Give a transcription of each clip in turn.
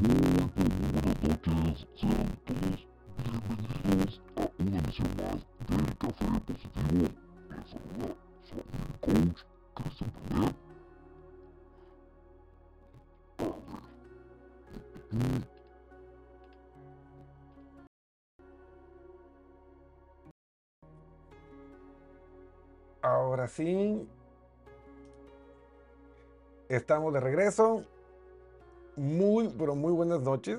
Pero muy buenas noches. Sean todos bienvenidos a una emisión más del Café Positivo. Les saluda su coach Cristian. A ver. Ahora sí, estamos de regreso. Muy, pero muy buenas noches.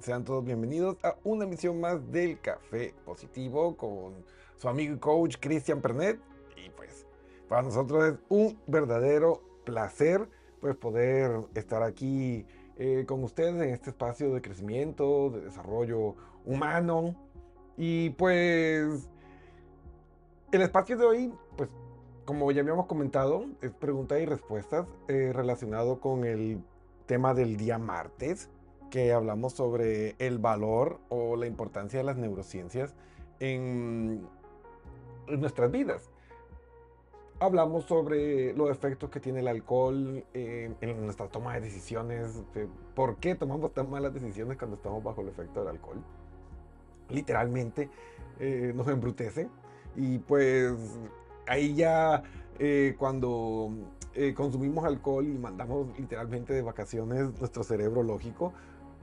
Sean todos bienvenidos a una emisión más del Café Positivo con su amigo y coach Cristian Pernet. Y pues, para nosotros es un verdadero placer pues poder estar aquí eh, con ustedes en este espacio de crecimiento, de desarrollo humano. Y pues el espacio de hoy, pues como ya habíamos comentado, es preguntas y respuestas eh, relacionado con el tema del día martes, que hablamos sobre el valor o la importancia de las neurociencias en, en nuestras vidas. Hablamos sobre los efectos que tiene el alcohol eh, en nuestra toma de decisiones, de por qué tomamos tan malas decisiones cuando estamos bajo el efecto del alcohol. Literalmente eh, nos embrutece y pues ahí ya eh, cuando eh, consumimos alcohol y mandamos literalmente de vacaciones nuestro cerebro lógico,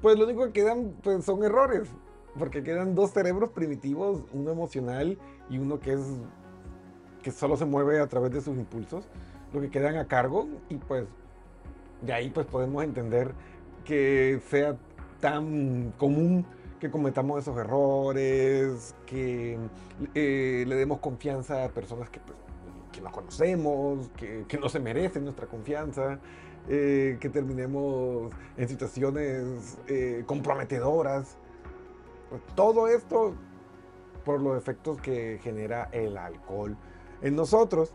pues lo único que quedan pues, son errores, porque quedan dos cerebros primitivos, uno emocional y uno que es que solo se mueve a través de sus impulsos, lo que quedan a cargo y pues de ahí pues podemos entender que sea tan común que cometamos esos errores, que eh, le demos confianza a personas que, pues, no conocemos, que, que, no se merecen nuestra confianza, eh, que terminemos en situaciones eh, comprometedoras. Pues, todo esto por los efectos que genera el alcohol en nosotros.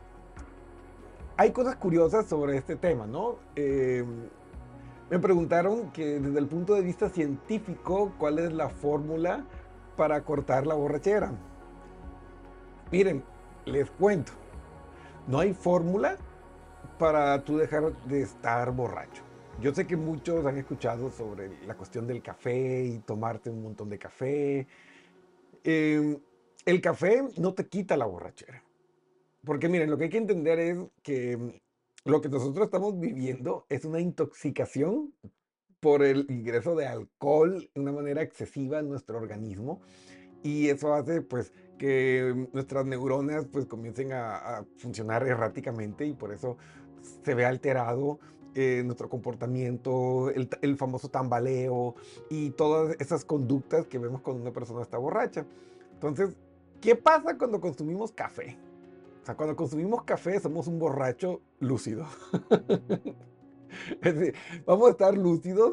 Hay cosas curiosas sobre este tema, ¿no? Me preguntaron que desde el punto de vista científico, ¿cuál es la fórmula para cortar la borrachera? Miren, les cuento. No hay fórmula para tú dejar de estar borracho. Yo sé que muchos han escuchado sobre la cuestión del café y tomarte un montón de café. Eh, el café no te quita la borrachera. Porque miren, lo que hay que entender es que lo que nosotros estamos viviendo es una intoxicación por el ingreso de alcohol de una manera excesiva en nuestro organismo y eso hace pues que nuestras neuronas pues comiencen a, a funcionar erráticamente y por eso se ve alterado eh, nuestro comportamiento, el, el, famoso tambaleo y todas esas conductas que vemos cuando una persona está borracha. Entonces, ¿qué pasa cuando consumimos café? Sea, cuando consumimos café somos un borracho lúcido. es decir, vamos a estar lúcidos,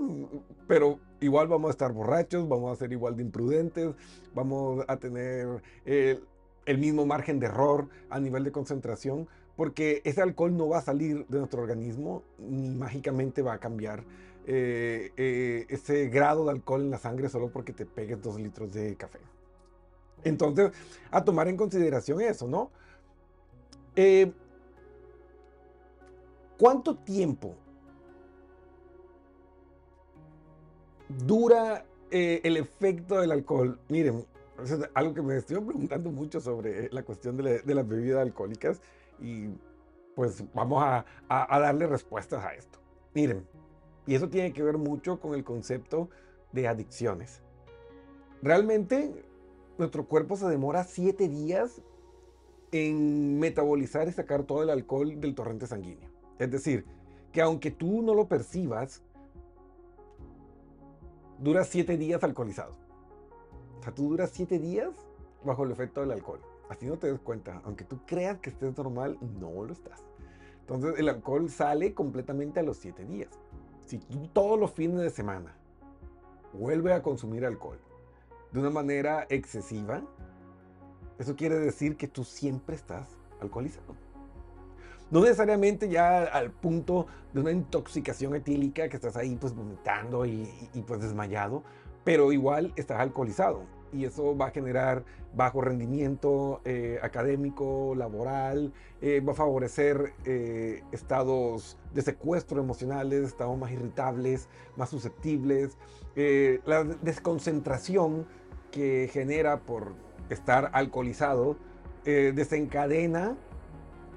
pero igual vamos a estar borrachos, vamos a ser igual de imprudentes, vamos a tener el, el mismo margen de error a nivel de concentración, porque ese alcohol no va a salir de nuestro organismo ni mágicamente va a cambiar eh, eh, ese grado de alcohol en la sangre solo porque te pegues dos litros de café. Entonces, a tomar en consideración eso, ¿no? Eh, ¿Cuánto tiempo dura eh, el efecto del alcohol? Miren, algo que me estoy preguntando mucho sobre la cuestión de, la, las bebidas alcohólicas y pues vamos a, a, a darle respuestas a esto. Miren, y eso tiene que ver mucho con el concepto de adicciones. Realmente nuestro cuerpo se demora siete días en metabolizar y sacar todo el alcohol del torrente sanguíneo. Es decir, que aunque tú no lo percibas, duras siete días alcoholizado. O sea, tú duras siete días bajo el efecto del alcohol. Así no te des cuenta. Aunque tú creas que estés normal, no lo estás. Entonces el alcohol sale completamente a los siete días. Si tú todos los fines de semana vuelves a consumir alcohol de una manera excesiva, eso quiere decir que tú siempre estás alcoholizado. No necesariamente ya al punto de una intoxicación etílica que estás ahí pues vomitando y, pues desmayado, pero igual estás alcoholizado. y eso va a generar bajo rendimiento eh, académico, laboral, eh, va a favorecer eh, estados de secuestro emocionales, estados más irritables, más susceptibles, la desconcentración que genera por estar alcoholizado desencadena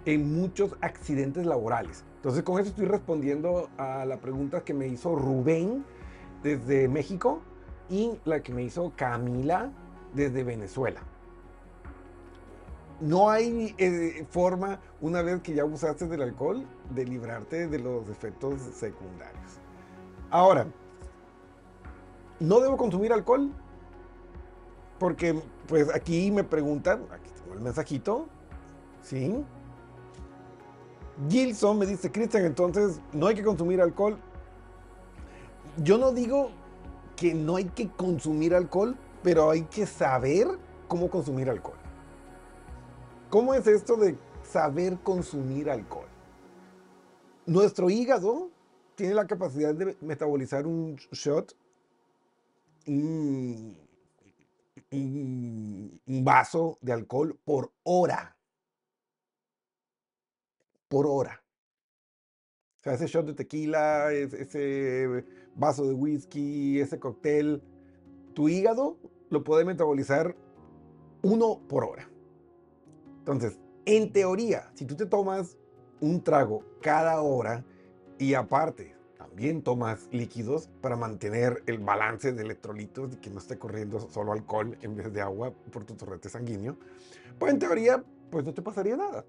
en muchos accidentes laborales. Entonces con eso estoy respondiendo a la pregunta que me hizo Rubén desde México y la que me hizo Camila desde Venezuela. No hay eh, forma, una vez que ya abusaste del alcohol, de librarte de los efectos secundarios. Ahora, ¿no debo consumir alcohol? Porque, pues aquí me preguntan, aquí tengo el mensajito, ¿sí? Gilson me dice, Cristian, entonces no hay que consumir alcohol. Yo no digo que no hay que consumir alcohol, pero hay que saber cómo consumir alcohol. ¿Cómo es esto de saber consumir alcohol? Nuestro hígado tiene la capacidad de metabolizar un shot, un, vaso de alcohol por hora. Por hora. O sea, ese shot de tequila, ese vaso de whisky, ese cóctel, tu hígado lo puede metabolizar uno por hora. Entonces, en teoría, si tú te tomas un trago cada hora y aparte también tomas líquidos para mantener el balance de electrolitos y que no esté corriendo solo alcohol en vez de agua por tu torrente sanguíneo, pues en teoría, pues no te pasaría nada.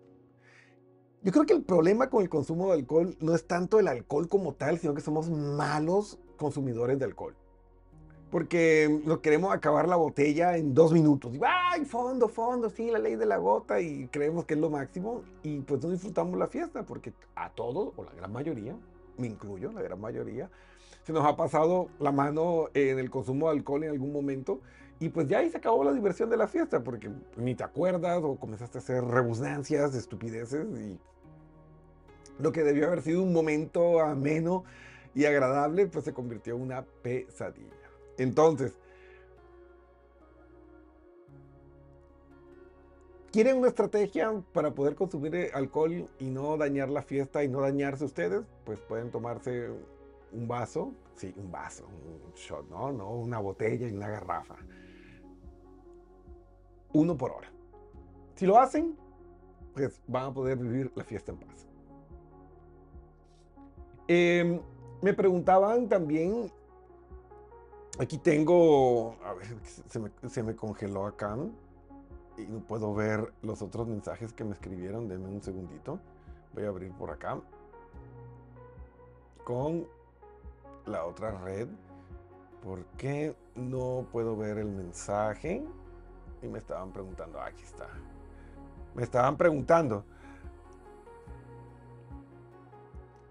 Yo creo que el problema con el consumo de alcohol no es tanto el alcohol como tal, sino que somos malos consumidores de alcohol. Porque nos queremos acabar la botella en dos minutos. Y, ¡ay, fondo, fondo! Sí, la ley de la gota. Y creemos que es lo máximo. Y pues no disfrutamos la fiesta. Porque a todos, o la gran mayoría, me incluyo, la gran mayoría, se nos ha pasado la mano en el consumo de alcohol en algún momento. Y pues ya ahí se acabó la diversión de la fiesta, porque ni te acuerdas o comenzaste a hacer rebusnancias, estupideces y lo que debió haber sido un momento ameno y agradable, pues se convirtió en una pesadilla. Entonces, ¿quieren una estrategia para poder consumir eh, alcohol y no dañar la fiesta y no dañarse ustedes? Pues pueden tomarse un vaso, sí, un vaso, un shot, ¿no? No una botella y una garrafa uno por hora. Si lo hacen, pues van a poder vivir la fiesta en paz. Em, me preguntaban también, aquí tengo, a ver, se me, se me, congeló acá y no puedo ver los otros mensajes que me escribieron, denme un segundito, voy a abrir por acá con la otra red, ¿por qué no puedo ver el mensaje? y me estaban preguntando, aquí está. Me estaban preguntando.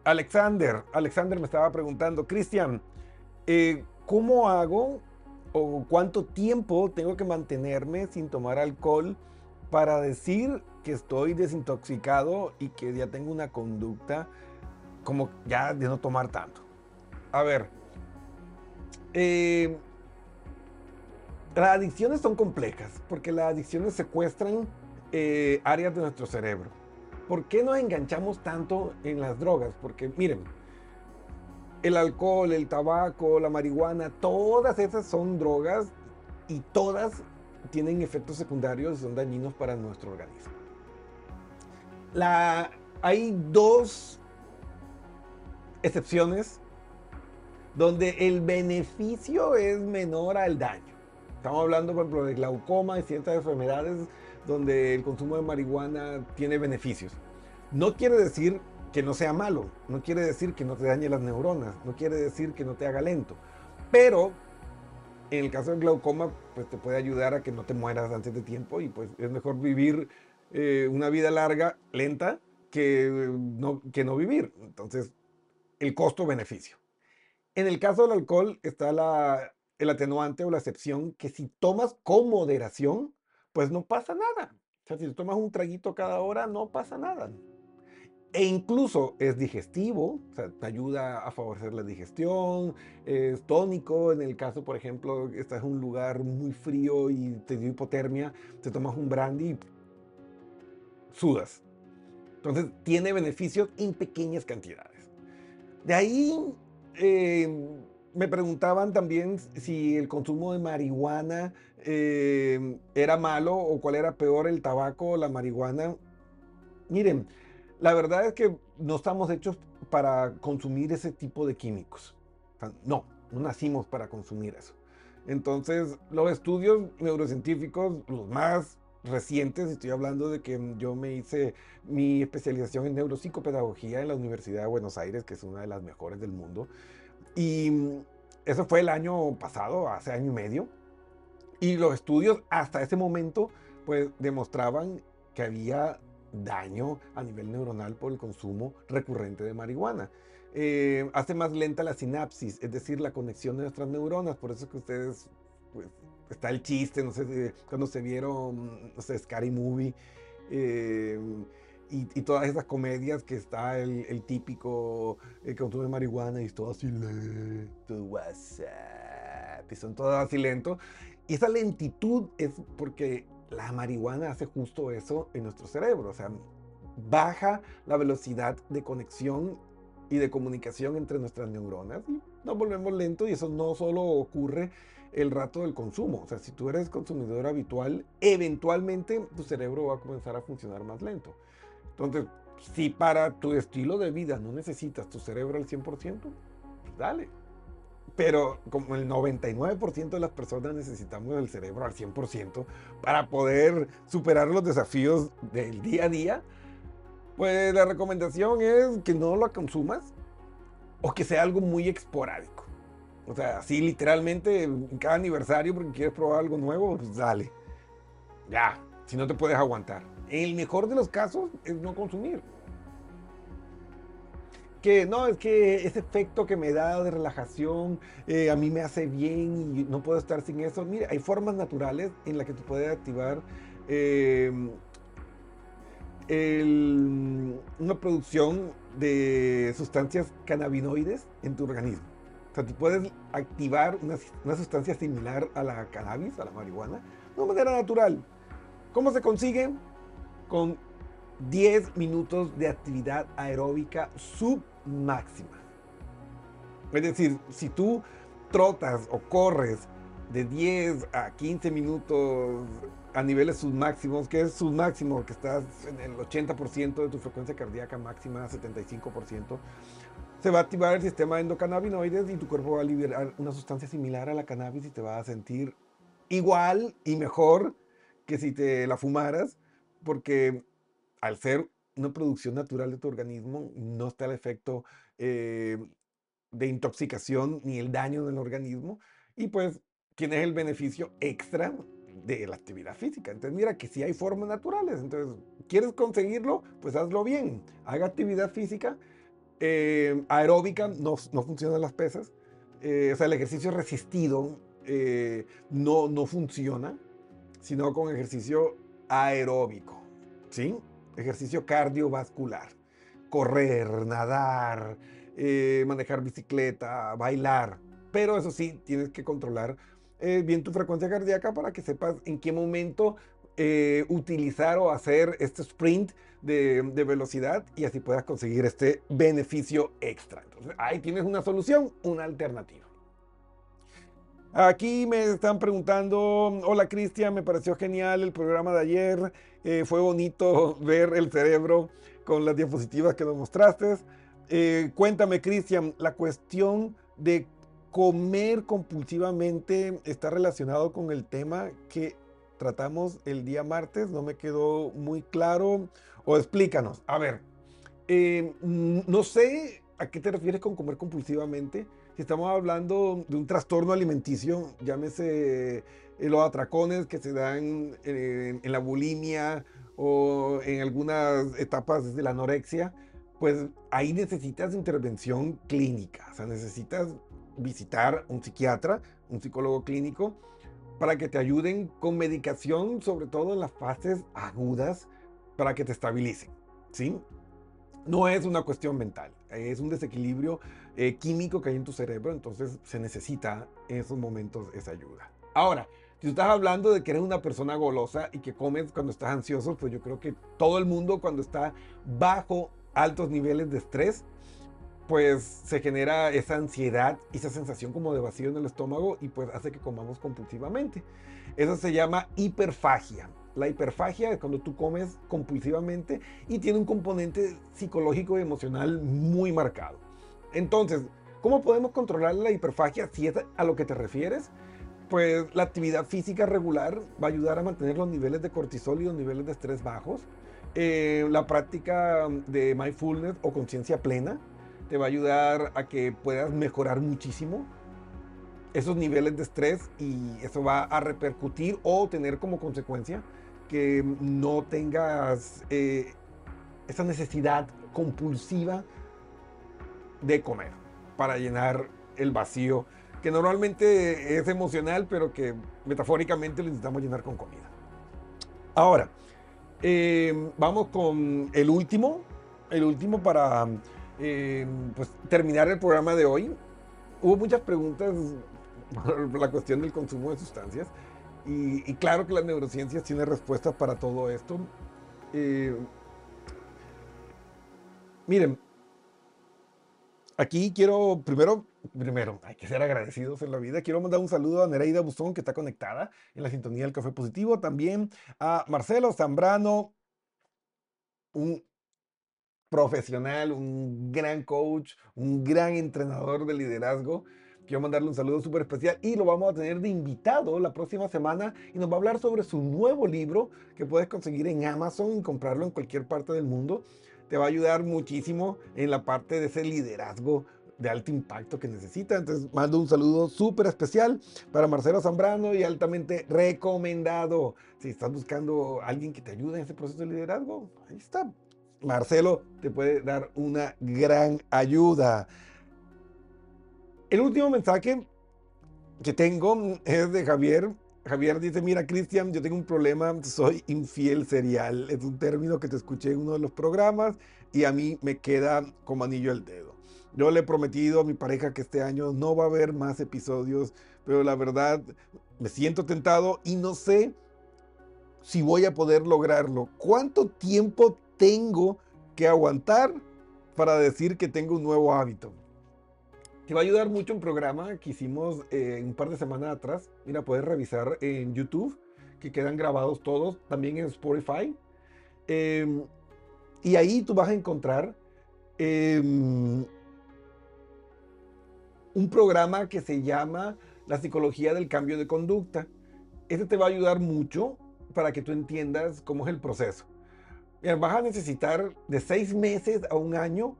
Alexander, Alexander me estaba preguntando, Cristian, eh, ¿cómo hago o cuánto tiempo tengo que mantenerme sin tomar alcohol para decir que estoy desintoxicado y que ya tengo una conducta como ya de no tomar tanto? A ver, eh, las adicciones son complejas porque las adicciones secuestran eh, áreas de nuestro cerebro. ¿Por qué nos enganchamos tanto en las drogas? Porque miren, el alcohol, el tabaco, la marihuana, todas esas son drogas y todas tienen efectos secundarios y son dañinos para nuestro organismo. La, hay dos excepciones donde el beneficio es menor al daño. Estamos hablando, por ejemplo, de glaucoma y ciertas enfermedades donde el consumo de marihuana tiene beneficios. No quiere decir que no sea malo, no quiere decir que no te dañe las neuronas, no quiere decir que no te haga lento, pero en el caso del glaucoma, pues te puede ayudar a que no te mueras antes de tiempo y pues es mejor vivir eh, una vida larga, lenta, que no, que no vivir. Entonces, el costo-beneficio. En el caso del alcohol está la el atenuante o la excepción que si tomas con moderación, pues no pasa nada. O sea, si tomas un traguito cada hora, no pasa nada. E incluso es digestivo, o sea, te ayuda a favorecer la digestión, es tónico, en el caso, por ejemplo, estás en un lugar muy frío y te dio hipotermia, te tomas un brandy y sudas. Entonces tiene beneficios en pequeñas cantidades. De ahí eh, me preguntaban también si el consumo de marihuana eh, era malo o cuál era peor, el tabaco o la marihuana. Miren, la verdad es que no estamos hechos para consumir ese tipo de químicos. no, no nacimos para consumir eso. Entonces, los estudios neurocientíficos, los más recientes, estoy hablando de que yo me hice mi especialización en neuropsicopedagogía en la Universidad de Buenos Aires, que es una de las mejores del mundo. Y eso fue el año pasado, hace año y medio. Y los estudios hasta ese momento, pues demostraban que había daño a nivel neuronal por el consumo recurrente de marihuana. Eh, hace más lenta la sinapsis, es decir, la conexión de nuestras neuronas. Por eso que ustedes, pues, está el chiste, no sé, cuando se vieron, no sé, Scary Movie. Eh, y, todas esas comedias que está el, típico el consumo de marihuana y es todo así lento, WhatsApp, y son todas así lento. Y esa lentitud es porque la marihuana hace justo eso en nuestro cerebro, o sea, baja la velocidad de conexión y de comunicación entre nuestras neuronas y nos volvemos lentos y eso no solo ocurre el rato del consumo, o sea, si tú eres consumidor habitual, eventualmente tu cerebro va a comenzar a funcionar más lento. Entonces, si para tu estilo de vida no necesitas tu cerebro al 100%, pues dale, pero como el 99% de las personas necesitamos el cerebro al 100% para poder superar los desafíos del día a día, pues la recomendación es que no lo consumas o que sea algo muy esporádico. O sea, así literalmente en cada aniversario porque quieres probar algo nuevo, pues dale. Ya, si no te puedes aguantar. En el mejor de los casos es no consumir que no, es que ese efecto que me da de relajación eh, a mí me hace bien y no puedo estar sin eso. Mire, hay formas naturales en las que tú puedes activar em, una producción de sustancias cannabinoides en tu organismo. O sea, tú puedes activar una, una sustancia similar a la cannabis, a la marihuana, de una manera natural. ¿Cómo se consigue? Con 10 minutos de actividad aeróbica submáxima. Es decir, si tú trotas o corres de 10 a 15 minutos a niveles submáximos, que es submáximo, que estás en el 80% de tu frecuencia cardíaca máxima, 75%, se va a activar el sistema de endocannabinoides y tu cuerpo va a liberar una sustancia similar a la cannabis y te va a sentir igual y mejor que si te la fumaras, porque al ser una producción natural de tu organismo, no está el efecto eh, de intoxicación ni el daño en el organismo. Y pues tienes el beneficio extra de la actividad física. Entonces, mira que si hay formas naturales. Entonces, ¿quieres conseguirlo? Pues hazlo bien. Haga actividad física. Eh, aeróbica, no, no funcionan las pesas. Eh, o sea, el ejercicio resistido no, no funciona, sino con ejercicio aeróbico. ¿Sí? Ejercicio cardiovascular, correr, nadar, eh, manejar bicicleta, bailar. Pero eso sí, tienes que controlar eh, bien tu frecuencia cardíaca para que sepas en qué momento eh, utilizar o hacer este sprint de, de, velocidad y así puedas conseguir este beneficio extra. Entonces ahí tienes una solución, una alternativa. Aquí me están preguntando, hola Cristian, me pareció genial el programa de ayer, eh, fue bonito ver el cerebro con las diapositivas que nos mostraste. Eh, cuéntame Cristian, la cuestión de comer compulsivamente está relacionado con el tema que tratamos el día martes, no me quedó muy claro, o explícanos. A ver, eh, no sé a qué te refieres con comer compulsivamente si estamos hablando de un trastorno alimenticio, llámese eh, los atracones que se dan en, la bulimia o en algunas etapas de la anorexia, pues ahí necesitas intervención clínica, o sea, necesitas visitar un psiquiatra, un psicólogo clínico, para que te ayuden con medicación, sobre todo en las fases agudas, para que te estabilicen, ¿sí? No es una cuestión mental, es un desequilibrio eh, químico que hay en tu cerebro, entonces se necesita en esos momentos esa ayuda. Ahora, si tú estás hablando de que eres una persona golosa y que comes cuando estás ansioso, pues yo creo que todo el mundo cuando está bajo altos niveles de estrés, pues se genera esa ansiedad esa sensación como de vacío en el estómago y pues hace que comamos compulsivamente. Eso se llama hiperfagia. La hiperfagia es cuando tú comes compulsivamente y tiene un componente psicológico y emocional muy marcado. Entonces, ¿cómo podemos controlar la hiperfagia si es a lo que te refieres? Pues la actividad física regular va a ayudar a mantener los niveles de cortisol y los niveles de estrés bajos. Eh, la práctica de mindfulness o conciencia plena te va a ayudar a que puedas mejorar muchísimo esos niveles de estrés y eso va a repercutir o tener como consecuencia que no tengas eh, esa necesidad compulsiva de comer para llenar el vacío que normalmente es emocional pero que metafóricamente lo necesitamos llenar con comida. Ahora, eh, vamos con el último, el último para eh, pues, terminar el programa de hoy. Hubo muchas preguntas por la cuestión del consumo de sustancias. Y, claro que las neurociencias tienen respuestas para todo esto. Eh, miren, aquí quiero primero, primero, hay que ser agradecidos en la vida. Quiero mandar un saludo a Nereida Buzón, que está conectada en la sintonía del Café Positivo. También a Marcelo Zambrano, un profesional, un gran coach, un gran entrenador de liderazgo. Quiero mandarle un saludo súper especial y lo vamos a tener de invitado la próxima semana y nos va a hablar sobre su nuevo libro que puedes conseguir en Amazon y comprarlo en cualquier parte del mundo. Te va a ayudar muchísimo en la parte de ese liderazgo de alto impacto que necesita. Entonces mando un saludo súper especial para Marcelo Zambrano y altamente recomendado. Si estás buscando a alguien que te ayude en ese proceso de liderazgo, ahí está. Marcelo te puede dar una gran ayuda. El último mensaje que tengo es de Javier. Javier dice, mira Cristian, yo tengo un problema, soy infiel serial. Es un término que te escuché en uno de los programas y a mí me queda como anillo al dedo. Yo le he prometido a mi pareja que este año no va a haber más episodios, pero la verdad me siento tentado y no sé si voy a poder lograrlo. ¿Cuánto tiempo tengo que aguantar para decir que tengo un nuevo hábito. Te va a ayudar mucho un programa que hicimos eh, un par de semanas atrás. Mira, puedes revisar en YouTube, que quedan grabados todos, también en Spotify. Em, y ahí tú vas a encontrar em, un programa que se llama La psicología del cambio de conducta. Este te va a ayudar mucho para que tú entiendas cómo es el proceso vas a necesitar de seis meses a un año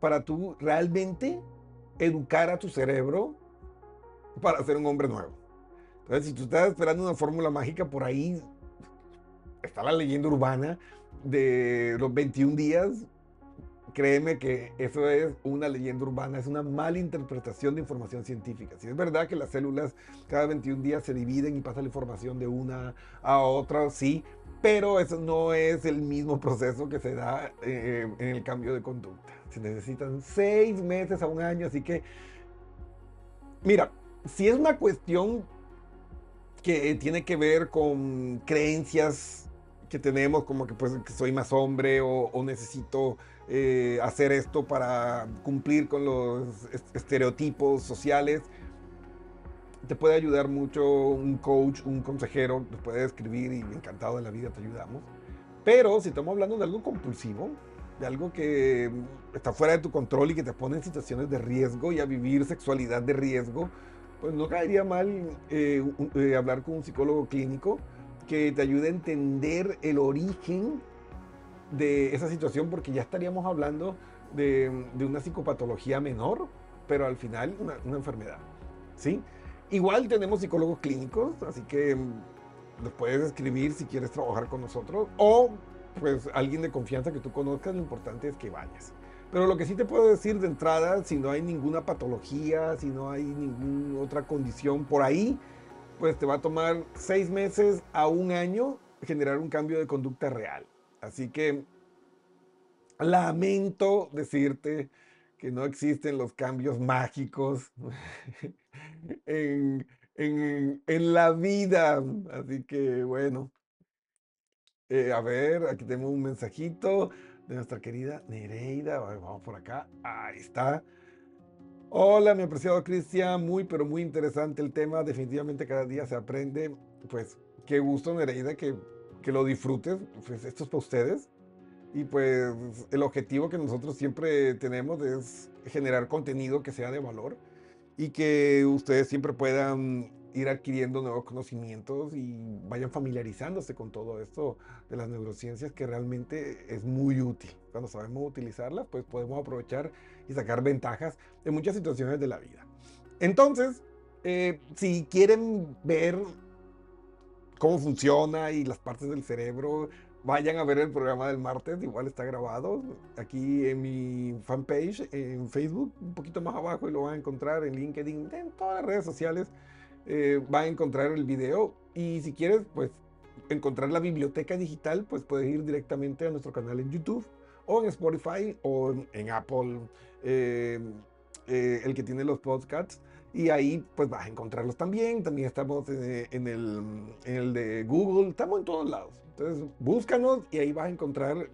para tú realmente educar a tu cerebro para ser un hombre nuevo. Entonces, si tú estás esperando una fórmula mágica, por ahí está la leyenda urbana de los 21 días. Créeme que eso es una leyenda urbana, es una mala interpretación de información científica. Si es verdad que las células cada 21 días se dividen y pasa la información de una a otra, sí, pero eso no es el mismo proceso que se da eh, en el cambio de conducta. Se necesitan seis meses a un año, así que, mira, si es una cuestión que tiene que ver con creencias que tenemos, como que pues soy más hombre o, necesito eh, hacer esto para cumplir con los estereotipos sociales, te puede ayudar mucho un coach, un consejero, te puede escribir y encantado de la vida te ayudamos. Pero si estamos hablando de algo compulsivo, de algo que está fuera de tu control y que te pone en situaciones de riesgo y a vivir sexualidad de riesgo, pues no caería mal eh, eh, hablar con un psicólogo clínico que te ayude a entender el origen de esa situación, porque ya estaríamos hablando de, una psicopatología menor, pero al final una, una enfermedad. ¿sí? Igual tenemos psicólogos clínicos, así que mm, los puedes escribir si quieres trabajar con nosotros o pues alguien de confianza que tú conozcas, lo importante es que vayas. Pero lo que sí te puedo decir de entrada, si no hay ninguna patología, si no hay ninguna otra condición por ahí, pues te va a tomar seis meses a un año generar un cambio de conducta real. Así que lamento decirte que no existen los cambios mágicos en, en, en la vida. Así que bueno, eh, a ver, aquí tenemos un mensajito de nuestra querida Nereida. Vamos por acá. Ahí está. Hola, mi apreciado Cristian. Muy, pero muy interesante el tema. Definitivamente cada día se aprende. Pues qué gusto, Nereida, que, que lo disfrutes. Pues esto es para ustedes. Y pues el objetivo que nosotros siempre tenemos es generar contenido que sea de valor y que ustedes siempre puedan ir adquiriendo nuevos conocimientos y vayan familiarizándose con todo esto de las neurociencias que realmente es muy útil. Cuando sabemos utilizarlas, pues podemos aprovechar y sacar ventajas de muchas situaciones de la vida. Entonces, eh, si quieren ver cómo funciona y las partes del cerebro, vayan a ver el programa del martes, igual está grabado aquí en mi fanpage en Facebook, un poquito más abajo y lo van a encontrar en LinkedIn, en todas las redes sociales eh, va a encontrar el video. Y si quieres, pues, encontrar la biblioteca digital, pues puedes ir directamente a nuestro canal en YouTube o en Spotify o en, Apple, eh, eh, el que tiene los podcasts. Y ahí pues vas a encontrarlos también. También estamos en, el, el de Google. Estamos en todos lados. Entonces búscanos y ahí vas a encontrar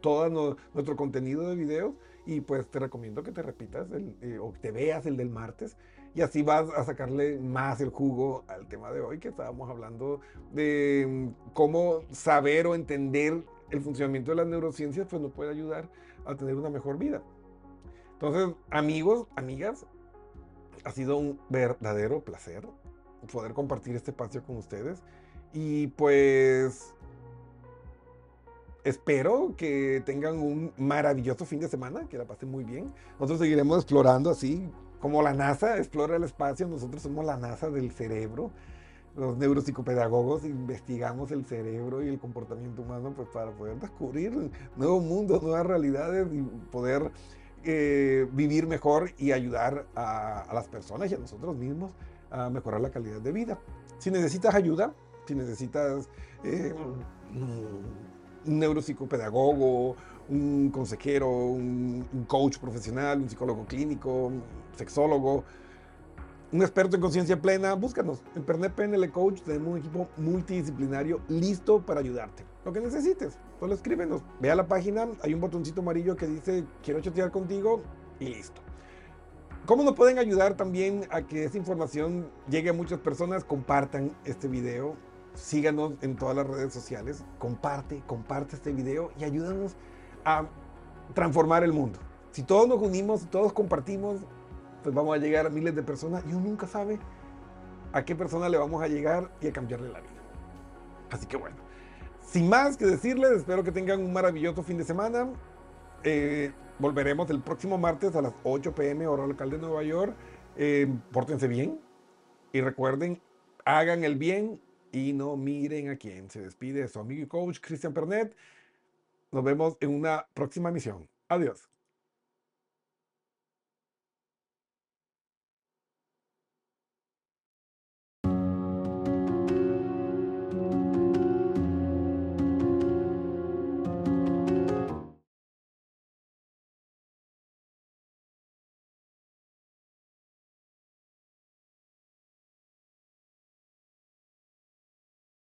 todo nuestro contenido de videos. Y pues te recomiendo que te repitas el, o te veas el del martes y así vas a sacarle más el jugo al tema de hoy que estábamos hablando de mm, cómo saber o entender el funcionamiento de las neurociencias pues nos puede ayudar a tener una mejor vida. Entonces, amigos, amigas, ha sido un verdadero placer poder compartir este espacio con ustedes y pues espero que tengan un maravilloso fin de semana, que la pasen muy bien. Nosotros seguiremos explorando así como la NASA explora el espacio, nosotros somos la NASA del cerebro. Los neuropsicopedagogos investigamos el cerebro y el comportamiento humano pues, para poder descubrir nuevos mundos, nuevas realidades y poder eh, vivir mejor y ayudar a, las personas y a nosotros mismos a mejorar la calidad de vida. Si necesitas ayuda, si necesitas eh, un neuropsicopedagogo, un consejero, un, coach profesional, un psicólogo clínico, un sexólogo, un experto en conciencia plena, búscanos. En Pernet PNL Coach tenemos un equipo multidisciplinario listo para ayudarte. Lo que necesites, solo escríbenos. Ve a la página, hay un botoncito amarillo que dice quiero chatear contigo y listo. ¿Cómo nos pueden ayudar también a que esta información llegue a muchas personas? Compartan este video, síganos en todas las redes sociales, comparte, comparte este video y ayúdanos a transformar el mundo. Si todos nos unimos, todos compartimos, pues vamos a llegar a miles de personas y uno nunca sabe a qué persona le vamos a llegar y a cambiarle la vida. Así que bueno, sin más que decirles, espero que tengan un maravilloso fin de semana. Eh, volveremos el próximo martes a las 8 pm hora local de Nueva York. Eh, pórtense bien y recuerden, hagan el bien y no miren a quién. Se despide su amigo y coach Cristian Pernet. Nos vemos en una próxima misión. Adiós.